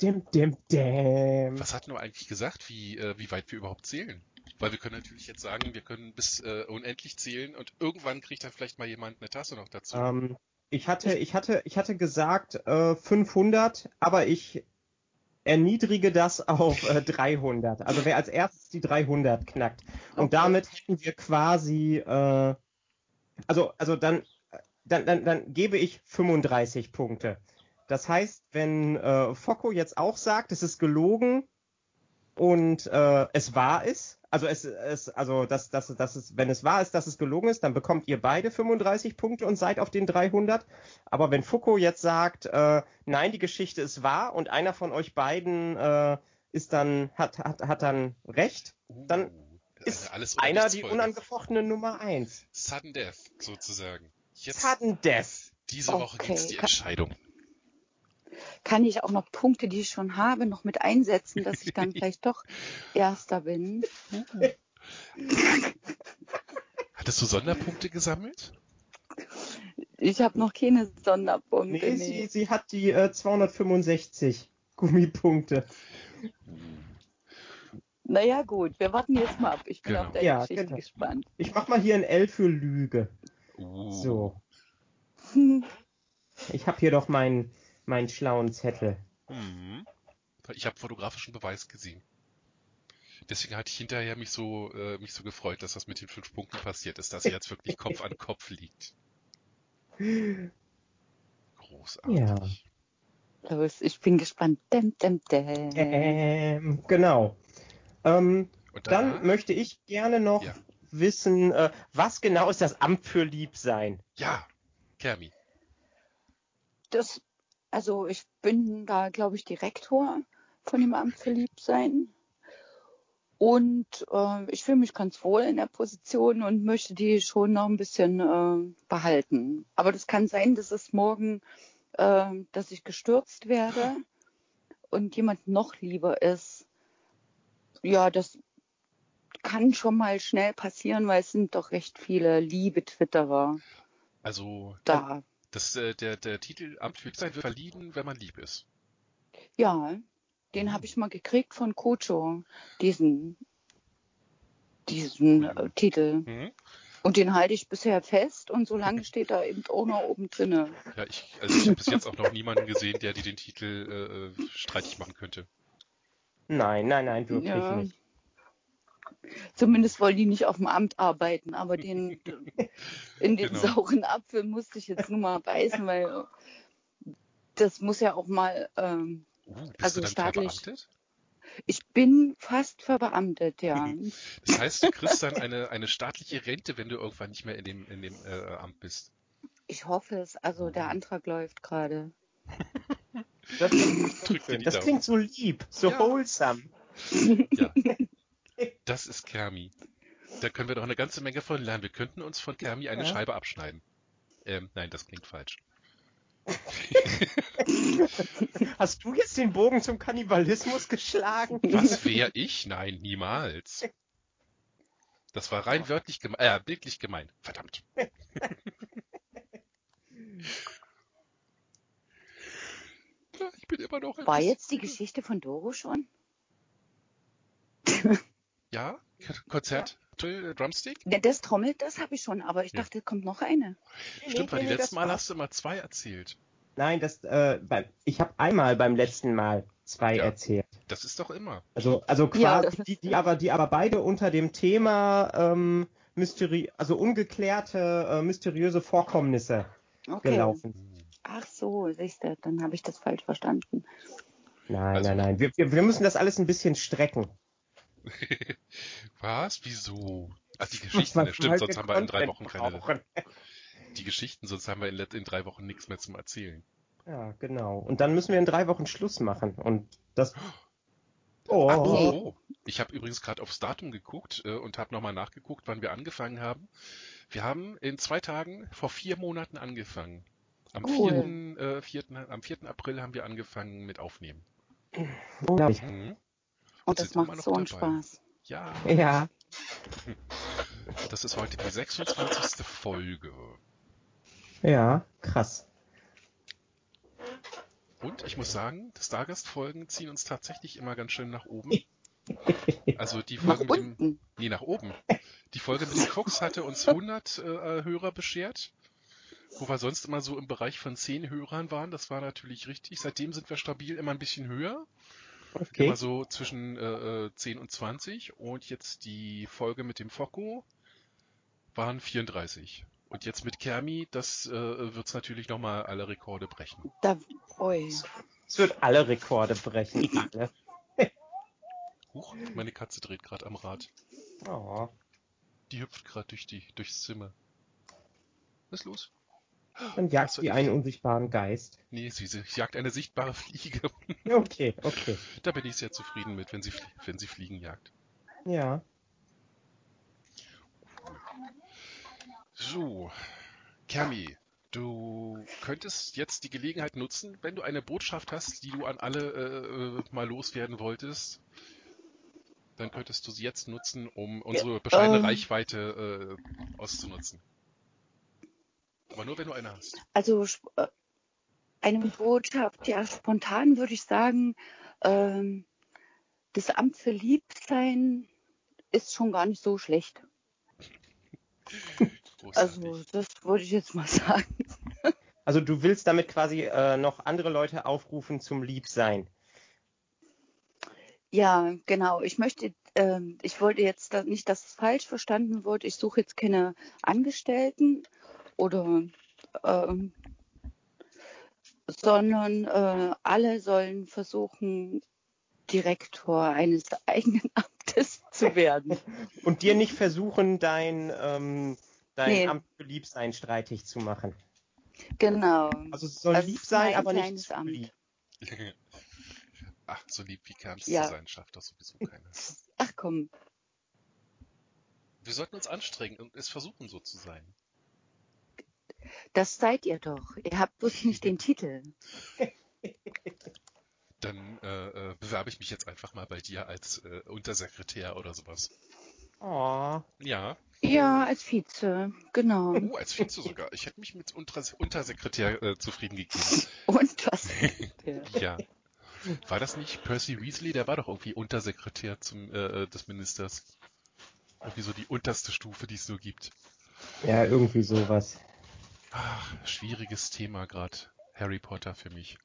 [SPEAKER 2] Dim, dim, dim.
[SPEAKER 1] Was hatten wir eigentlich gesagt, wie, äh, wie weit wir überhaupt zählen? Weil wir können natürlich jetzt sagen, wir können bis äh, unendlich zählen und irgendwann kriegt dann vielleicht mal jemand eine Tasse noch dazu.
[SPEAKER 2] Ähm, ich hatte, ich hatte, ich hatte gesagt äh, 500, aber ich erniedrige das auf äh, 300. Also wer als erstes die 300 knackt. Und
[SPEAKER 3] Okay.
[SPEAKER 2] damit hätten wir quasi, äh, also, also dann, dann, dann, dann gebe ich 35 Punkte. Das heißt, wenn äh, Focko jetzt auch sagt, es ist gelogen und äh, es wahr ist, also es, es also dass, dass, dass es, wenn es wahr ist, dass es gelogen ist, dann bekommt ihr beide 35 Punkte und seid auf den 300. Aber wenn Foucault jetzt sagt, äh, nein, die Geschichte ist wahr und einer von euch beiden äh, ist dann hat, hat, hat dann recht, dann
[SPEAKER 1] Uh,
[SPEAKER 2] ist
[SPEAKER 1] Alles-
[SPEAKER 2] einer die unangefochtene Nummer eins.
[SPEAKER 1] Sudden Death, sozusagen. Jetzt,
[SPEAKER 2] Sudden Death.
[SPEAKER 1] diese Woche
[SPEAKER 3] Okay,
[SPEAKER 1] gibt's die Entscheidung.
[SPEAKER 3] Kann ich auch noch Punkte, die ich schon habe, noch mit einsetzen, dass ich dann vielleicht doch Erster bin?
[SPEAKER 1] Hattest du Sonderpunkte gesammelt?
[SPEAKER 3] Ich habe noch keine Sonderpunkte.
[SPEAKER 2] Nee, sie, sie hat die äh, 265 Gummipunkte.
[SPEAKER 3] Naja gut, wir warten jetzt mal ab. Ich bin
[SPEAKER 1] Genau.
[SPEAKER 3] auf deine
[SPEAKER 2] Ja,
[SPEAKER 3] Geschichte
[SPEAKER 2] genau.
[SPEAKER 3] gespannt.
[SPEAKER 2] Ich mach mal hier ein L für Lüge.
[SPEAKER 1] Uh,
[SPEAKER 2] So, ich habe hier doch meinen meinen schlauen Zettel.
[SPEAKER 1] Mhm. Ich habe fotografischen Beweis gesehen. Deswegen hatte ich hinterher mich so, äh, mich so gefreut, dass das mit den fünf Punkten passiert ist, dass er jetzt wirklich Kopf an Kopf liegt. Großartig.
[SPEAKER 2] Ja.
[SPEAKER 3] Los, ich bin gespannt. Dem, dem, dem.
[SPEAKER 2] Ähm, genau. Ähm, dann möchte ich gerne noch
[SPEAKER 1] Ja.
[SPEAKER 2] wissen, äh, was genau ist das Amt für Liebsein?
[SPEAKER 1] ja, Kermi.
[SPEAKER 3] Das, also ich bin da, glaube ich, Direktor von dem Amt für Liebsein. Und äh, ich fühle mich ganz wohl in der Position und möchte die schon noch ein bisschen äh, behalten. Aber das kann sein, dass es morgen, äh, dass ich gestürzt werde und jemand noch lieber ist. Ja, das kann schon mal schnell passieren, weil es sind doch recht viele liebe Twitterer
[SPEAKER 1] Also,
[SPEAKER 3] da.
[SPEAKER 1] Das, äh, der, der Titel Amt für Liebsein wird verliehen, wenn man lieb ist.
[SPEAKER 3] Ja, den habe ich mal gekriegt von Kocho, diesen, diesen äh, Titel.
[SPEAKER 1] Mhm.
[SPEAKER 3] Und den halte ich bisher fest und solange steht da eben auch noch oben drinne.
[SPEAKER 1] Ja, ich, also ich habe bis jetzt auch noch niemanden gesehen, der dir den Titel äh, streitig machen könnte.
[SPEAKER 2] Nein, nein, nein, wirklich
[SPEAKER 3] Ja.
[SPEAKER 2] nicht.
[SPEAKER 3] Zumindest wollen die nicht auf dem Amt arbeiten, aber den in den
[SPEAKER 1] Genau.
[SPEAKER 3] sauren Apfel musste ich jetzt nur mal beißen, weil das muss ja auch mal. Ähm,
[SPEAKER 1] Uh,
[SPEAKER 3] Also staatlich-
[SPEAKER 1] verbeamtet?
[SPEAKER 3] ich bin fast verbeamtet, ja.
[SPEAKER 1] Das heißt, du kriegst dann eine, eine staatliche Rente, wenn du irgendwann nicht mehr in dem, in dem äh, Amt bist.
[SPEAKER 3] Ich hoffe es. Also der Antrag läuft gerade.
[SPEAKER 2] Das, das klingt so lieb, so
[SPEAKER 1] Ja.
[SPEAKER 2] wholesome.
[SPEAKER 1] Ja. Das ist Kermi. Da können wir doch eine ganze Menge von lernen. Wir könnten uns von Kermi eine
[SPEAKER 2] Ja.
[SPEAKER 1] Scheibe abschneiden. Ähm, nein, das klingt falsch.
[SPEAKER 2] Hast du jetzt den Bogen zum Kannibalismus geschlagen?
[SPEAKER 1] Was wäre ich? Nein, niemals. Das war rein wörtlich gemeint, äh, bildlich gemeint. Verdammt. Ich bin immer noch
[SPEAKER 3] War jetzt die Geschichte von Doro schon?
[SPEAKER 1] Ja, Konzert, Drill, äh, Drumstick?
[SPEAKER 3] Ja, das trommelt, das habe ich schon, aber ich
[SPEAKER 1] Ja.
[SPEAKER 3] dachte, kommt noch eine.
[SPEAKER 1] Stimmt, weil die
[SPEAKER 2] nee,
[SPEAKER 1] letzten Mal
[SPEAKER 2] war-
[SPEAKER 1] hast du immer zwei erzählt.
[SPEAKER 2] Nein, das, äh, ich habe einmal beim letzten Mal zwei
[SPEAKER 1] Ja.
[SPEAKER 2] erzählt.
[SPEAKER 1] Das ist doch immer.
[SPEAKER 2] Also, also
[SPEAKER 3] Ja,
[SPEAKER 2] quasi,
[SPEAKER 3] das
[SPEAKER 2] die, die aber, die aber beide unter dem Thema ähm, Mysteri also ungeklärte, äh, mysteriöse Vorkommnisse
[SPEAKER 3] Okay.
[SPEAKER 2] gelaufen.
[SPEAKER 3] Ach so, siehst du, dann habe ich das falsch verstanden.
[SPEAKER 2] Nein,
[SPEAKER 1] Also-
[SPEAKER 2] nein, nein. Wir, wir, wir müssen das alles ein bisschen strecken.
[SPEAKER 1] Was? Wieso? Ach, die Geschichten, das stimmt, sonst haben wir in drei Wochen keine. Die Geschichten, sonst haben wir in, in drei Wochen nichts mehr zum Erzählen.
[SPEAKER 2] Ja, genau. Und dann müssen wir in drei Wochen Schluss machen. Und das. Oh,
[SPEAKER 1] Apropos, ich habe übrigens gerade aufs Datum geguckt äh, und habe nochmal nachgeguckt, wann wir angefangen haben. Wir haben in zwei Tagen vor vier Monaten angefangen. Am,
[SPEAKER 3] Cool.
[SPEAKER 1] 4., äh, 4., am 4. April haben wir angefangen mit Aufnehmen.
[SPEAKER 2] unglaublich.
[SPEAKER 1] Mhm.
[SPEAKER 3] Und das macht so einen. Spaß.
[SPEAKER 1] Ja,
[SPEAKER 2] Ja,
[SPEAKER 1] das ist heute die 26. Folge.
[SPEAKER 2] ja, krass.
[SPEAKER 1] Und ich muss sagen, Stargast-Folgen ziehen uns tatsächlich immer ganz schön nach oben. Also die
[SPEAKER 3] Nach
[SPEAKER 1] Folge mit dem, nee, nach oben. Die Folge mit dem Fuchs hatte uns 100 äh, Hörer beschert, wo wir sonst immer so im Bereich von 10 Hörern waren. Das war natürlich richtig. Seitdem sind wir stabil immer ein bisschen höher.
[SPEAKER 2] Okay.
[SPEAKER 1] Immer so zwischen äh, äh, 10 und 20 und jetzt die Folge mit dem Fokko waren 34. Und jetzt mit Kermi, das äh, wird's natürlich nochmal alle Rekorde brechen.
[SPEAKER 3] Da, oi.
[SPEAKER 2] Es wird alle Rekorde brechen. Alle.
[SPEAKER 1] Huch, meine Katze dreht gerade am Rad.
[SPEAKER 2] Oh.
[SPEAKER 1] Die hüpft gerade durch die, durchs Zimmer. Was ist los? Was
[SPEAKER 2] jagt sie
[SPEAKER 1] ich-
[SPEAKER 2] einen unsichtbaren Geist.
[SPEAKER 1] Nee, sie, sie jagt eine sichtbare Fliege.
[SPEAKER 2] Okay, okay.
[SPEAKER 1] da bin ich sehr zufrieden mit, wenn sie, wenn sie Fliegen jagt.
[SPEAKER 2] Ja.
[SPEAKER 1] So, Kermi, du könntest jetzt die Gelegenheit nutzen, wenn du eine Botschaft hast, die du an alle äh, äh, mal loswerden wolltest, dann könntest du sie jetzt nutzen, um unsere bescheidene
[SPEAKER 3] ähm.
[SPEAKER 1] Reichweite äh, auszunutzen. Aber nur, wenn du eine hast.
[SPEAKER 3] Also äh, eine Botschaft, ja, spontan würde ich sagen, ähm, das Amt für Liebsein ist schon gar nicht so schlecht.
[SPEAKER 1] Großartig.
[SPEAKER 3] Also das würde ich jetzt mal sagen.
[SPEAKER 2] Also du willst damit quasi äh, noch andere Leute aufrufen zum Liebsein.
[SPEAKER 3] Ja, genau. Ich möchte, ähm, ich wollte jetzt da, nicht, dass es falsch verstanden wird. Ich suche jetzt keine Angestellten oder, ähm, sondern äh, alle sollen versuchen, Direktor eines eigenen Amtes zu werden.
[SPEAKER 2] Und dir nicht versuchen, dein, ähm, dein
[SPEAKER 3] Nee.
[SPEAKER 2] Amt für Liebsein streitig zu machen.
[SPEAKER 3] Genau.
[SPEAKER 2] Also es soll
[SPEAKER 3] Das
[SPEAKER 2] lieb sein, aber nicht zu
[SPEAKER 3] Amt.
[SPEAKER 2] lieb.
[SPEAKER 1] Ach, so lieb wie Kerms
[SPEAKER 3] Ja.
[SPEAKER 1] zu sein, schafft doch sowieso keiner.
[SPEAKER 3] Ach komm,
[SPEAKER 1] Wir sollten uns anstrengen und es versuchen, so zu sein.
[SPEAKER 3] Das seid ihr doch. Ihr habt bloß nicht den Titel.
[SPEAKER 1] Dann äh, äh, bewerbe ich mich jetzt einfach mal bei dir als äh, Untersekretär oder sowas.
[SPEAKER 2] Oh,
[SPEAKER 1] Ja,
[SPEAKER 3] Ja, als Vize, genau.
[SPEAKER 1] oh, als Vize sogar. Ich hätte mich mit Unter Untersekretär äh, zufrieden gegeben.
[SPEAKER 3] Was?
[SPEAKER 1] Ja. War das nicht Percy Weasley? Der war doch irgendwie Untersekretär zum, äh, des Ministers. Irgendwie so die unterste Stufe, die es nur gibt.
[SPEAKER 2] ja, irgendwie sowas.
[SPEAKER 1] Ach, schwieriges Thema gerade. Harry Potter für mich.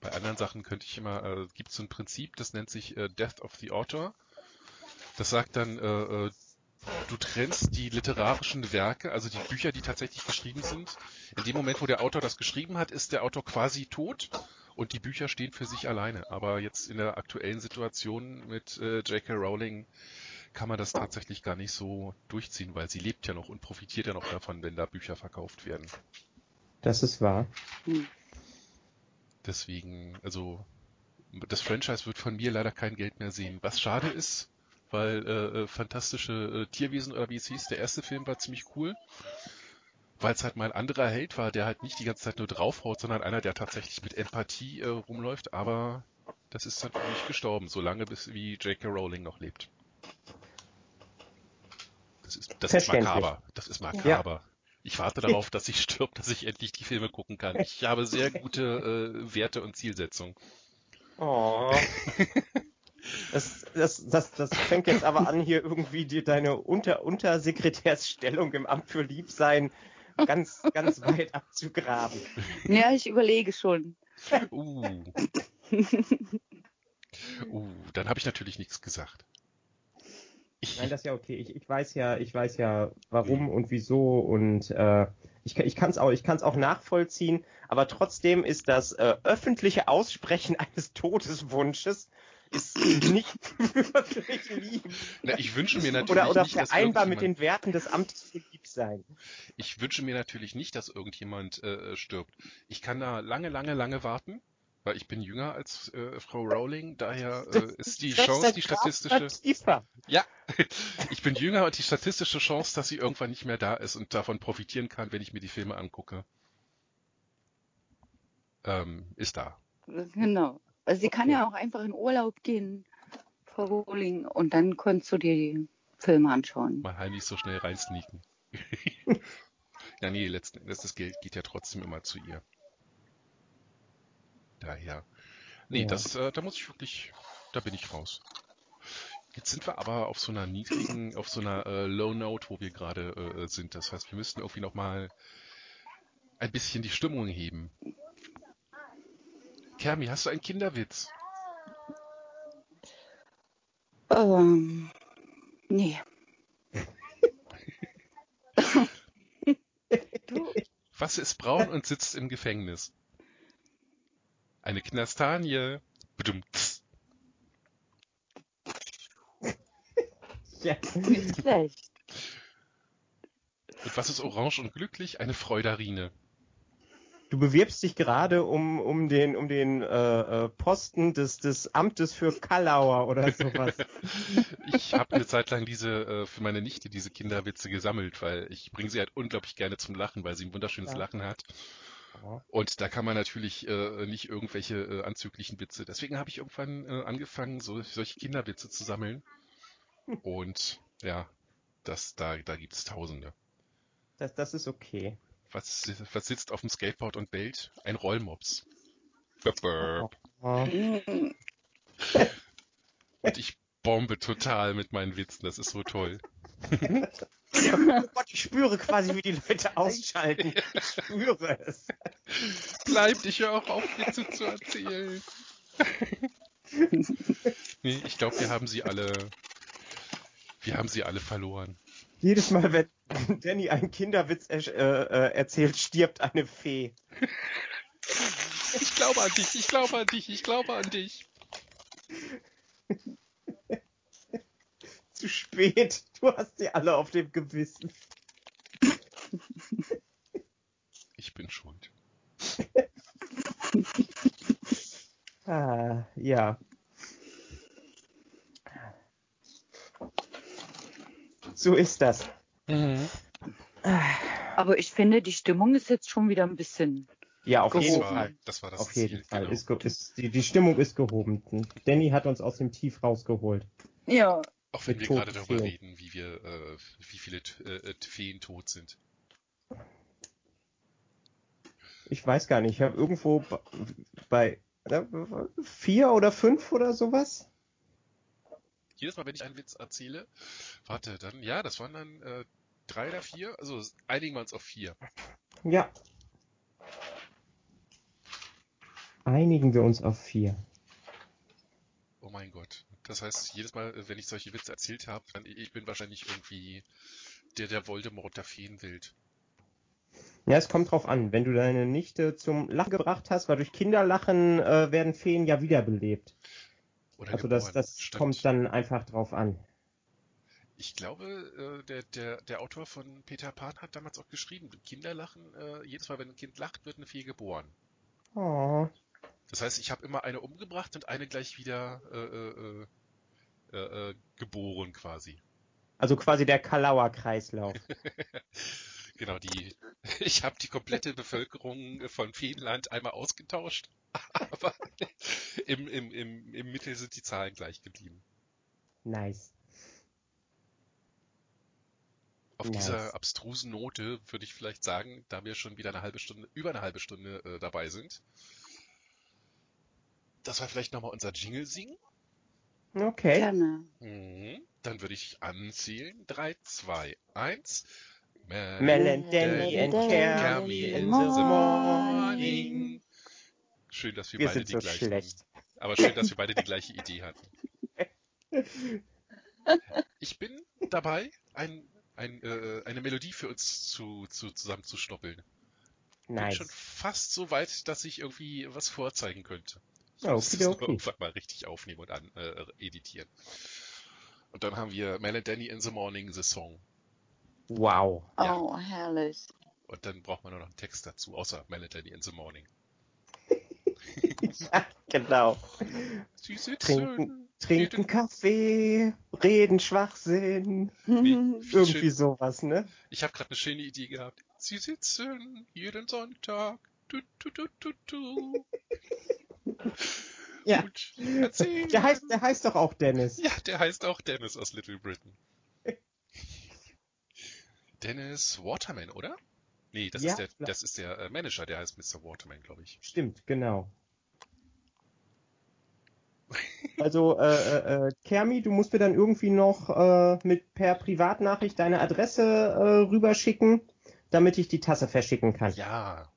[SPEAKER 1] Bei anderen Sachen könnte ich immer, äh, gibt es so ein Prinzip, das nennt sich äh, Death of the Author. Das sagt dann, äh, äh, du trennst die literarischen Werke, also die Bücher, die tatsächlich geschrieben sind. In dem Moment, wo der Autor das geschrieben hat, ist der Autor quasi tot und die Bücher stehen für sich alleine. Aber jetzt in der aktuellen Situation mit äh, J.K. Rowling kann man das tatsächlich gar nicht so durchziehen, weil sie lebt ja noch und profitiert ja noch davon, wenn da Bücher verkauft werden.
[SPEAKER 2] Das ist wahr.
[SPEAKER 3] Hm.
[SPEAKER 1] Deswegen, also das Franchise wird von mir leider kein Geld mehr sehen. Was schade ist, weil äh, äh, fantastische äh, Tierwesen oder wie es hieß, der erste Film war ziemlich cool, weil es halt mal ein anderer Held war, der halt nicht die ganze Zeit nur draufhaut, sondern einer, der tatsächlich mit Empathie äh, rumläuft. Aber das ist natürlich gestorben, solange bis wie J.K. Rowling noch lebt. Das ist, das ist makaber. Das ist makaber. Ich warte darauf, dass ich stirb, dass ich endlich die Filme gucken kann. Ich habe sehr gute äh, Werte und Zielsetzungen.
[SPEAKER 2] Oh. Das, das, das, das fängt jetzt aber an, hier irgendwie dir deine Unter Untersekretärsstellung im Amt für Liebsein ganz, ganz weit abzugraben.
[SPEAKER 3] Ja, ich überlege schon.
[SPEAKER 1] Uh. uh, dann habe ich natürlich nichts gesagt. Ich,
[SPEAKER 2] Nein, das ist ja okay. Ich, ich weiß ja, ich weiß ja, warum und wieso und äh, ich, ich kann es auch, ich kann's auch nachvollziehen, aber trotzdem ist das äh, öffentliche Aussprechen eines Todeswunsches ist nicht wirklich lieb.
[SPEAKER 1] na, ich wünsche mir natürlich
[SPEAKER 2] Oder, oder
[SPEAKER 1] nicht,
[SPEAKER 2] vereinbar mit den Werten des Amtes für Liebsein.
[SPEAKER 1] ich wünsche mir natürlich nicht, dass irgendjemand äh, stirbt. Ich kann da lange, lange, lange warten, weil ich bin jünger als äh, Frau Rowling, daher äh, ist die Chance, die statistische, ja, ich bin jünger und die statistische Chance, dass sie irgendwann nicht mehr da ist und davon profitieren kann, wenn ich mir die Filme angucke, ähm, ist da.
[SPEAKER 3] Genau. Also sie kann
[SPEAKER 2] Okay.
[SPEAKER 3] ja auch einfach in Urlaub gehen, Frau Rowling, und dann konntest du dir die Filme anschauen.
[SPEAKER 1] mal heimlich so schnell reinsneaken. ja, nee, letzten Endes, das Geld geht ja trotzdem immer zu ihr. Daher. Nee,
[SPEAKER 2] Ja.
[SPEAKER 1] das, äh, da muss ich wirklich, da bin ich raus. Jetzt sind wir aber auf so einer niedrigen, auf so einer äh, Low Note, wo wir gerade äh, sind. Das heißt, wir müssten irgendwie nochmal ein bisschen die Stimmung heben. Kermi, hast du einen Kinderwitz?
[SPEAKER 3] Ähm, nee. du,
[SPEAKER 1] Was ist braun und sitzt im Gefängnis? Eine Knastanie. Bedummt.
[SPEAKER 2] Ja.
[SPEAKER 3] nicht schlecht.
[SPEAKER 1] Und was ist orange und glücklich? Eine Freudarine.
[SPEAKER 2] Du bewirbst dich gerade um, um den, um den äh, äh, Posten des, des Amtes für Kallauer oder sowas.
[SPEAKER 1] Ich habe eine Zeit lang diese äh, für meine Nichte diese Kinderwitze gesammelt, weil ich bringe sie halt unglaublich gerne zum Lachen, weil sie ein wunderschönes
[SPEAKER 2] Ja.
[SPEAKER 1] Lachen hat. Und da kann man natürlich äh, nicht irgendwelche äh, anzüglichen Witze. Deswegen habe ich irgendwann äh, angefangen, so, solche Kinderwitze zu sammeln. Und ja, das, da, da gibt's Tausende.
[SPEAKER 2] Das, das ist okay.
[SPEAKER 1] Was, was sitzt auf dem Skateboard und bellt? Ein Rollmops. Burp, burp.
[SPEAKER 2] Oh.
[SPEAKER 1] Und ich bombe total mit meinen Witzen. Das ist so toll.
[SPEAKER 2] oh Gott, ich spüre quasi, wie die Leute ausschalten. Ich spüre es.
[SPEAKER 1] Bleibt, ich höre auch auf, Witze zu erzählen. nee, ich glaube, wir haben sie alle. Wir haben sie alle verloren.
[SPEAKER 2] Jedes Mal, wenn Danny einen Kinderwitz er, äh, äh, erzählt, stirbt eine Fee.
[SPEAKER 1] Ich glaube an dich, ich glaube an dich, ich glaube an dich.
[SPEAKER 2] Zu spät. Du hast sie alle auf dem Gewissen.
[SPEAKER 1] Ich bin schuld.
[SPEAKER 2] Ah, ja. So ist das.
[SPEAKER 3] Aber ich finde, die Stimmung ist jetzt schon wieder ein bisschen.
[SPEAKER 2] Ja, auf
[SPEAKER 3] Gehoben.
[SPEAKER 2] jeden Fall.
[SPEAKER 1] das war das
[SPEAKER 2] Auf jeden
[SPEAKER 1] Ziel,
[SPEAKER 2] Fall.
[SPEAKER 1] genau.
[SPEAKER 2] Ist, ist, die, die Stimmung ist gehoben. Danny hat uns aus dem Tief rausgeholt.
[SPEAKER 3] Ja.
[SPEAKER 1] Auch wenn wir gerade darüber
[SPEAKER 2] Feen.
[SPEAKER 1] reden, wie wir, äh, wie viele äh, äh, Feen tot sind.
[SPEAKER 2] Ich weiß gar nicht. Ich habe irgendwo bei äh, vier oder fünf oder sowas.
[SPEAKER 1] Jedes Mal, wenn ich einen Witz erzähle, warte, dann, ja, das waren dann äh, drei oder vier, also einigen wir uns auf vier.
[SPEAKER 2] Ja. Einigen wir uns auf vier.
[SPEAKER 1] Oh mein Gott. Das heißt, jedes Mal, äh, wenn ich solche Witze erzählt habe, dann ich bin wahrscheinlich irgendwie der, der Voldemort der Feenwelt.
[SPEAKER 2] Ja, es kommt drauf an. Wenn du deine Nichte zum Lachen gebracht hast, weil durch Kinderlachen äh, werden Feen ja wiederbelebt.
[SPEAKER 1] Oder
[SPEAKER 2] Also das,
[SPEAKER 1] geboren.
[SPEAKER 2] das
[SPEAKER 1] Stimmt.
[SPEAKER 2] kommt dann einfach drauf an.
[SPEAKER 1] Ich glaube, äh, der, der, der Autor von Peter Pan hat damals auch geschrieben, Kinderlachen, äh, jedes Mal, wenn ein Kind lacht, wird eine Fee geboren.
[SPEAKER 2] Oh.
[SPEAKER 1] Das heißt, ich habe immer eine umgebracht und eine gleich wieder äh, äh, äh, äh, geboren quasi.
[SPEAKER 2] Also quasi der Kalauer Kreislauf.
[SPEAKER 1] Genau, die. Ich habe die komplette Bevölkerung von Feenland einmal ausgetauscht, aber im, im, im, im Mittel sind die Zahlen gleich geblieben.
[SPEAKER 2] Nice.
[SPEAKER 1] Auf
[SPEAKER 2] Nice.
[SPEAKER 1] dieser abstrusen Note würde ich vielleicht sagen, da wir schon wieder eine halbe Stunde, über eine halbe Stunde äh, dabei sind, dass wir vielleicht nochmal unser Jingle singen.
[SPEAKER 2] Okay.
[SPEAKER 3] Gerne.
[SPEAKER 1] Mhm. Dann würde ich anzählen. 3, 2, 1.
[SPEAKER 2] Mel and Danny and Carmy in the morning.
[SPEAKER 1] Schön, dass wir,
[SPEAKER 2] Wir
[SPEAKER 1] beide
[SPEAKER 2] sind
[SPEAKER 1] die
[SPEAKER 2] so
[SPEAKER 1] gleichen.
[SPEAKER 2] schlecht.
[SPEAKER 1] Aber schön, dass wir beide die gleiche Idee hatten. Ich bin dabei, ein, ein, äh, eine Melodie für uns zu, zu, zusammenzustoppeln. Bin
[SPEAKER 2] Nice.
[SPEAKER 1] schon fast so weit, dass ich irgendwie was vorzeigen könnte. Nur
[SPEAKER 2] okidoki.
[SPEAKER 1] irgendwann mal richtig aufnehmen und an, äh, editieren. Und dann haben wir Mel and Danny in the Morning, the Song.
[SPEAKER 2] Wow.
[SPEAKER 1] Ja.
[SPEAKER 3] Oh, herrlich.
[SPEAKER 1] Und dann braucht man nur noch einen Text dazu, außer Mel and Danny in the Morning.
[SPEAKER 2] Ja, genau.
[SPEAKER 1] Sie sitzen,
[SPEAKER 2] Trinken, trinken Kaffee, reden Schwachsinn.
[SPEAKER 1] Wie
[SPEAKER 2] Irgendwie
[SPEAKER 1] schön.
[SPEAKER 2] sowas, ne?
[SPEAKER 1] Ich habe gerade eine schöne Idee gehabt. Sie sitzen jeden Sonntag. Du, du, du, du, du.
[SPEAKER 2] Ja.
[SPEAKER 1] Erzählen.
[SPEAKER 2] Der heißt, der heißt doch auch Dennis.
[SPEAKER 1] Ja, der heißt auch Dennis aus Little Britain. Dennis Waterman, oder? Nee, das
[SPEAKER 2] Ja,
[SPEAKER 1] ist der, das ist der äh, Manager, der heißt Mr. Waterman, glaube ich.
[SPEAKER 2] Stimmt, genau. Also, äh, äh, äh, Kermi, du musst mir dann irgendwie noch äh, mit per Privatnachricht deine Adresse äh, rüberschicken, damit ich die Tasse verschicken kann.
[SPEAKER 1] Ja,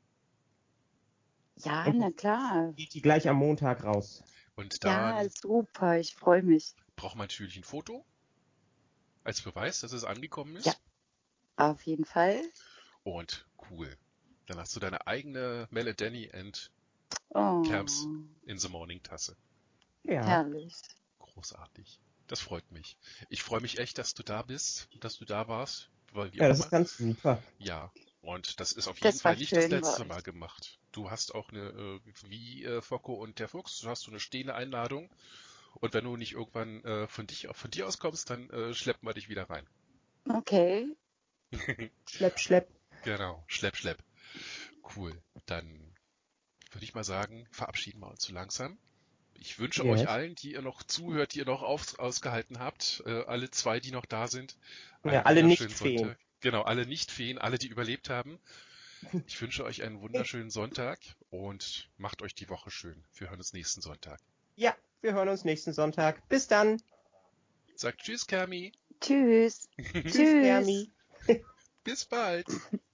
[SPEAKER 3] Ja, na klar.
[SPEAKER 2] Geht die gleich am Montag raus.
[SPEAKER 1] und dann,
[SPEAKER 3] Ja, super. Ich freue mich.
[SPEAKER 1] brauchen wir natürlich ein Foto als Beweis, dass es angekommen ist.
[SPEAKER 3] Ja. Auf jeden Fall.
[SPEAKER 1] Und cool. Dann hast du deine eigene Melody and
[SPEAKER 3] Oh,
[SPEAKER 1] Camps in the Morning Tasse.
[SPEAKER 2] Ja.
[SPEAKER 3] herrlich.
[SPEAKER 1] Großartig. Das freut mich. Ich freue mich echt, dass du da bist, dass du da warst. Weil
[SPEAKER 2] Ja, das ist ganz super.
[SPEAKER 1] Ja, und das ist auf
[SPEAKER 3] Das
[SPEAKER 1] jeden Fall nicht das letzte. Mal gemacht. Du hast auch eine, äh, wie äh, Focko und der Fuchs, du hast so eine stehende Einladung. Und wenn du nicht irgendwann äh, von, dich, von dir aus kommst, dann äh, schleppen wir dich wieder rein.
[SPEAKER 3] Okay.
[SPEAKER 2] Schlepp, schlepp.
[SPEAKER 1] Genau, schlepp, schlepp. Cool. Dann würde ich mal sagen, verabschieden wir uns so langsam. Ich wünsche
[SPEAKER 2] Yes.
[SPEAKER 1] euch allen, die ihr noch zuhört, die ihr noch auf, ausgehalten habt, äh, alle zwei, die noch da sind.
[SPEAKER 2] Ja, alle Nicht-Feen.
[SPEAKER 1] Sonntag. Genau, alle Nicht-Feen, alle, die überlebt haben. Ich wünsche euch einen wunderschönen Sonntag und macht euch die Woche schön. Wir hören uns nächsten Sonntag.
[SPEAKER 2] Ja, wir hören uns nächsten Sonntag. Bis dann.
[SPEAKER 1] Sagt Tschüss, Kermi.
[SPEAKER 2] Tschüss.
[SPEAKER 3] Tschüss.
[SPEAKER 2] Hermi.
[SPEAKER 1] Bis bald.